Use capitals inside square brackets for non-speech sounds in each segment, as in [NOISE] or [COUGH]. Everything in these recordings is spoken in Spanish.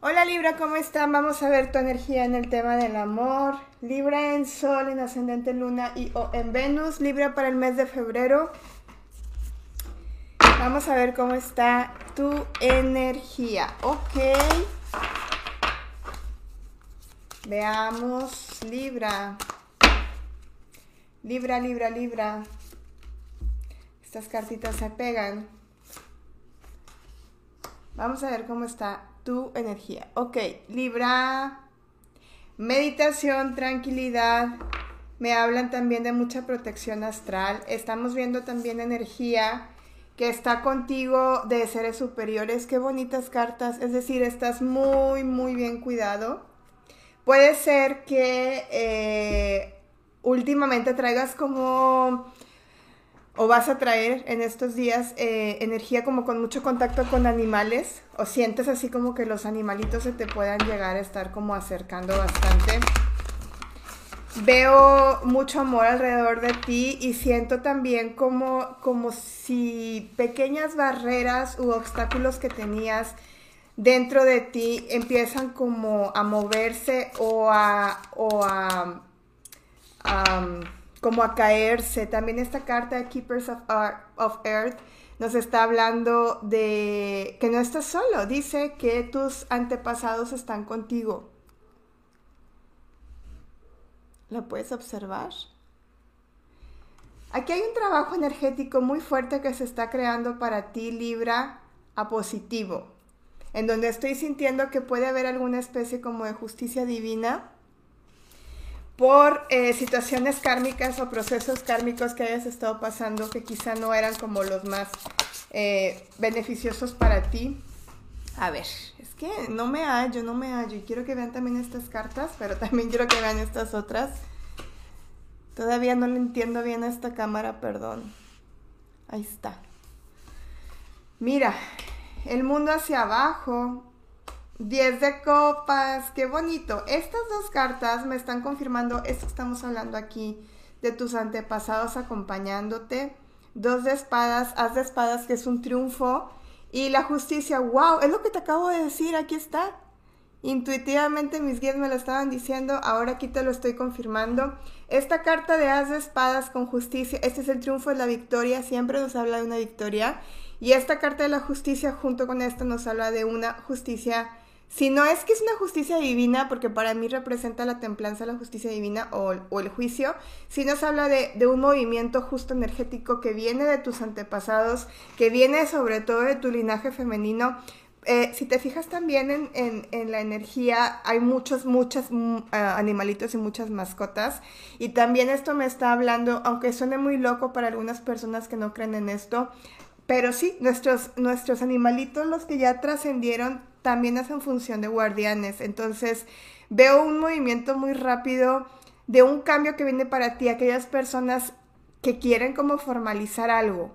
Hola Libra, ¿cómo están? Vamos a ver tu energía en el tema del amor. Libra en Sol, en Ascendente Luna y o en Venus. Libra para el mes de febrero. Vamos a ver cómo está tu energía. Ok. Veamos, Libra. Libra, Libra, Libra. Estas cartitas se pegan. Vamos a ver cómo está tu energía. Ok, Libra, meditación, tranquilidad. Me hablan también de mucha protección astral. Estamos viendo también energía que está contigo de seres superiores. Qué bonitas cartas. Es decir, estás muy, muy bien cuidado. Puede ser que eh, últimamente traigas como o vas a traer en estos días eh, energía como con mucho contacto con animales o sientes así como que los animalitos se te puedan llegar a estar como acercando bastante. Veo mucho amor alrededor de ti y siento también como, como si pequeñas barreras u obstáculos que tenías dentro de ti empiezan como a moverse o a, o a como a caerse. También esta carta de Keepers of, Earth nos está hablando de que no estás solo. Dice que tus antepasados están contigo. ¿Lo puedes observar? Aquí hay un trabajo energético muy fuerte que se está creando para ti, Libra, a positivo, en donde estoy sintiendo que puede haber alguna especie como de justicia divina por eh, situaciones kármicas o procesos kármicos que hayas estado pasando que quizá no eran como los más eh, beneficiosos para ti. A ver, es que no me hallo, no me hallo y quiero que vean también estas cartas, pero [LAUGHS] también quiero que vean estas otras. Todavía no le entiendo bien a esta cámara, perdón. Ahí está. Mira, el mundo hacia abajo, 10 de copas, qué bonito. Estas dos cartas me están confirmando esto que estamos hablando aquí, de tus antepasados acompañándote. Dos de espadas, haz de espadas, que es un triunfo. Y la justicia, wow, es lo que te acabo de decir, aquí está. Intuitivamente mis guías me lo estaban diciendo, ahora aquí te lo estoy confirmando. Esta carta de haz de espadas con justicia, este es el triunfo de la victoria, siempre nos habla de una victoria. Y esta carta de la justicia junto con esta nos habla de una justicia si no es que es una justicia divina, porque para mí representa la templanza, la justicia divina o, el juicio, si nos habla de, un movimiento justo energético que viene de tus antepasados, que viene sobre todo de tu linaje femenino. Eh, si te fijas también en, la energía, hay muchos, muchos mm, animalitos y muchas mascotas. Y también esto me está hablando, aunque suene muy loco para algunas personas que no creen en esto, pero sí, nuestros, nuestros animalitos, los que ya trascendieron, también hacen función de guardianes. Entonces, veo un movimiento muy rápido de un cambio que viene para ti, aquellas personas que quieren como formalizar algo.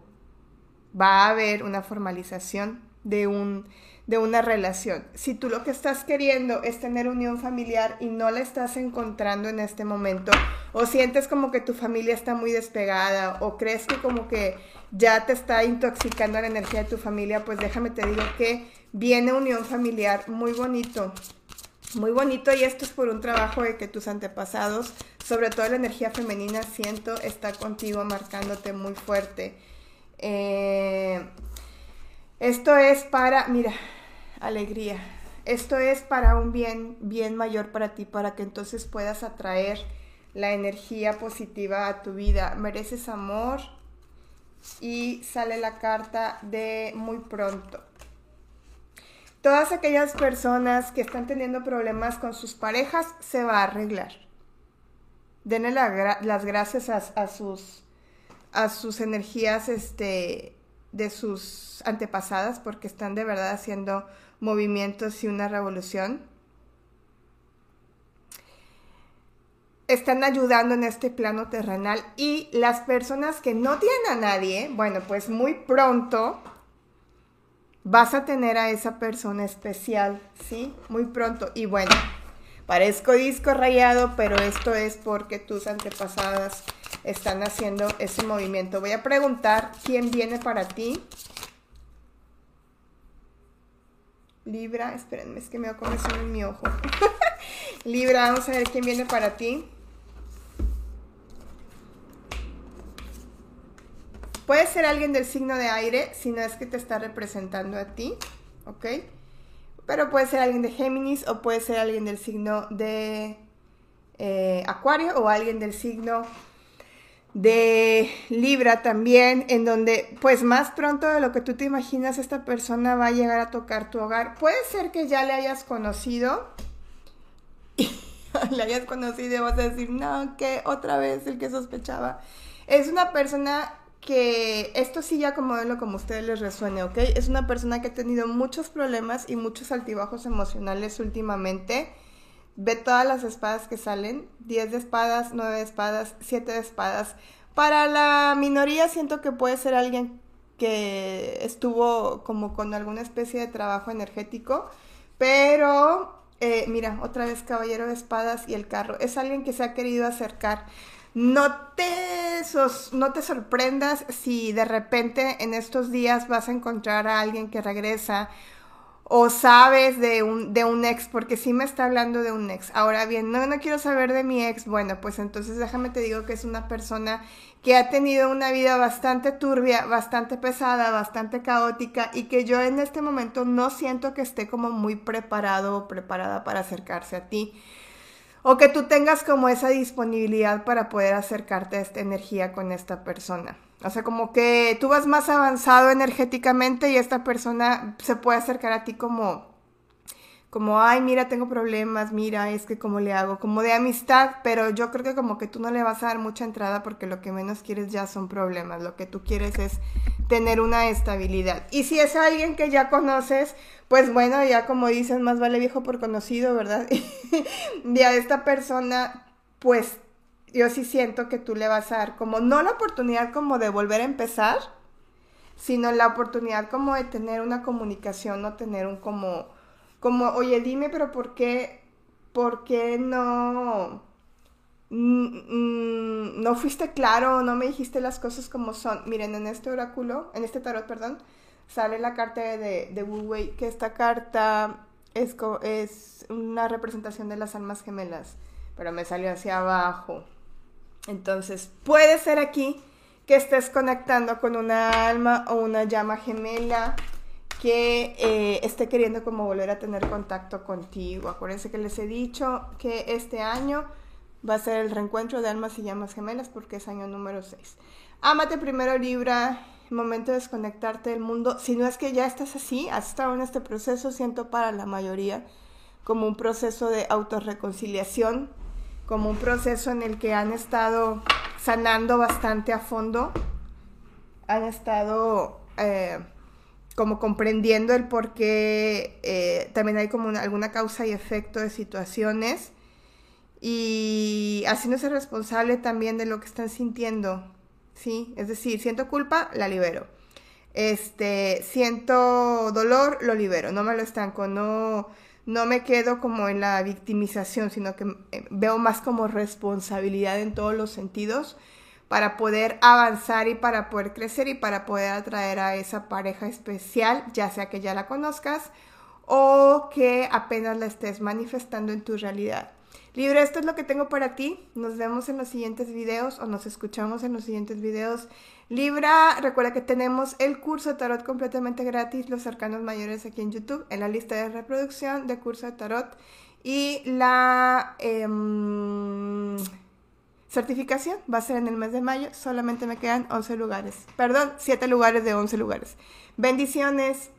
Va a haber una formalización de un de una relación. Si tú lo que estás queriendo es tener unión familiar y no la estás encontrando en este momento, o sientes como que tu familia está muy despegada, o crees que como que ya te está intoxicando la energía de tu familia, pues déjame te digo que viene unión familiar muy bonito. Muy bonito y esto es por un trabajo de que tus antepasados, sobre todo la energía femenina, siento, está contigo marcándote muy fuerte. Eh, esto es para, mira, alegría. Esto es para un bien, bien mayor para ti, para que entonces puedas atraer la energía positiva a tu vida. Mereces amor y sale la carta de muy pronto todas aquellas personas que están teniendo problemas con sus parejas se va a arreglar. Denle las gracias a, sus, a sus energías este, de sus antepasadas porque están de verdad haciendo movimientos y una revolución. Están ayudando en este plano terrenal y las personas que no tienen a nadie, bueno, pues muy pronto vas a tener a esa persona especial, ¿sí? Muy pronto. Y bueno, parezco disco rayado, pero esto es porque tus antepasadas están haciendo ese movimiento. Voy a preguntar quién viene para ti. Libra, espérenme, es que me comer solo en mi ojo. [LAUGHS] Libra, vamos a ver quién viene para ti. Puede ser alguien del signo de aire, si no es que te está representando a ti, ¿ok? Pero puede ser alguien de Géminis o puede ser alguien del signo de eh, Acuario o alguien del signo de Libra también, en donde pues más pronto de lo que tú te imaginas esta persona va a llegar a tocar tu hogar. Puede ser que ya le hayas conocido y [LAUGHS] le hayas conocido y vas a decir, no, que otra vez el que sospechaba. Es una persona que esto sí ya como lo como a ustedes les resuene, ¿ok? Es una persona que ha tenido muchos problemas y muchos altibajos emocionales últimamente. Ve todas las espadas que salen, 10 de espadas, 9 de espadas, 7 de espadas. Para la minoría siento que puede ser alguien que estuvo como con alguna especie de trabajo energético, pero eh, mira, otra vez caballero de espadas y el carro. Es alguien que se ha querido acercar. No te, no te sorprendas si de repente en estos días vas a encontrar a alguien que regresa o sabes de un, de un ex, porque sí me está hablando de un ex. Ahora bien, no, no quiero saber de mi ex. Bueno, pues entonces déjame te digo que es una persona que ha tenido una vida bastante turbia, bastante pesada, bastante caótica y que yo en este momento no siento que esté como muy preparado o preparada para acercarse a ti o que tú tengas como esa disponibilidad para poder acercarte a esta energía con esta persona. O sea, como que tú vas más avanzado energéticamente y esta persona se puede acercar a ti como, como, ay, mira, tengo problemas, mira, es que cómo le hago, como de amistad, pero yo creo que como que tú no le vas a dar mucha entrada porque lo que menos quieres ya son problemas, lo que tú quieres es tener una estabilidad. Y si es alguien que ya conoces, pues bueno, ya como dicen, más vale viejo por conocido, ¿verdad? [LAUGHS] y a esta persona, pues yo sí siento que tú le vas a dar como, no la oportunidad como de volver a empezar, sino la oportunidad como de tener una comunicación, no tener un como, como, oye, dime, pero ¿por qué, por qué no, no fuiste claro, no me dijiste las cosas como son? Miren, en este oráculo, en este tarot, perdón, sale la carta de, de Wu Wei, que esta carta es, es una representación de las almas gemelas, pero me salió hacia abajo. Entonces, puede ser aquí que estés conectando con una alma o una llama gemela que eh, esté queriendo como volver a tener contacto contigo. Acuérdense que les he dicho que este año va a ser el reencuentro de almas y llamas gemelas porque es año número 6. Ámate primero Libra. Momento de desconectarte del mundo, si no es que ya estás así, has estado en este proceso, siento para la mayoría como un proceso de autorreconciliación, como un proceso en el que han estado sanando bastante a fondo, han estado eh, como comprendiendo el por qué eh, también hay como alguna causa y efecto de situaciones y haciéndose responsable también de lo que están sintiendo ¿sí? Es decir, siento culpa, la libero. Este, siento dolor, lo libero, no me lo estanco, no, no me quedo como en la victimización, sino que eh, veo más como responsabilidad en todos los sentidos para poder avanzar y para poder crecer y para poder atraer a esa pareja especial, ya sea que ya la conozcas o que apenas la estés manifestando en tu realidad. Libre, esto es lo que tengo para ti. Nos vemos en los siguientes videos o nos escuchamos en los siguientes videos. Libra, recuerda que tenemos el curso de tarot completamente gratis, los cercanos mayores aquí en YouTube, en la lista de reproducción de curso de tarot. Y la em, certificación va a ser en el mes de mayo. Solamente me quedan 11 lugares. Perdón, 7 lugares de 11 lugares. Bendiciones.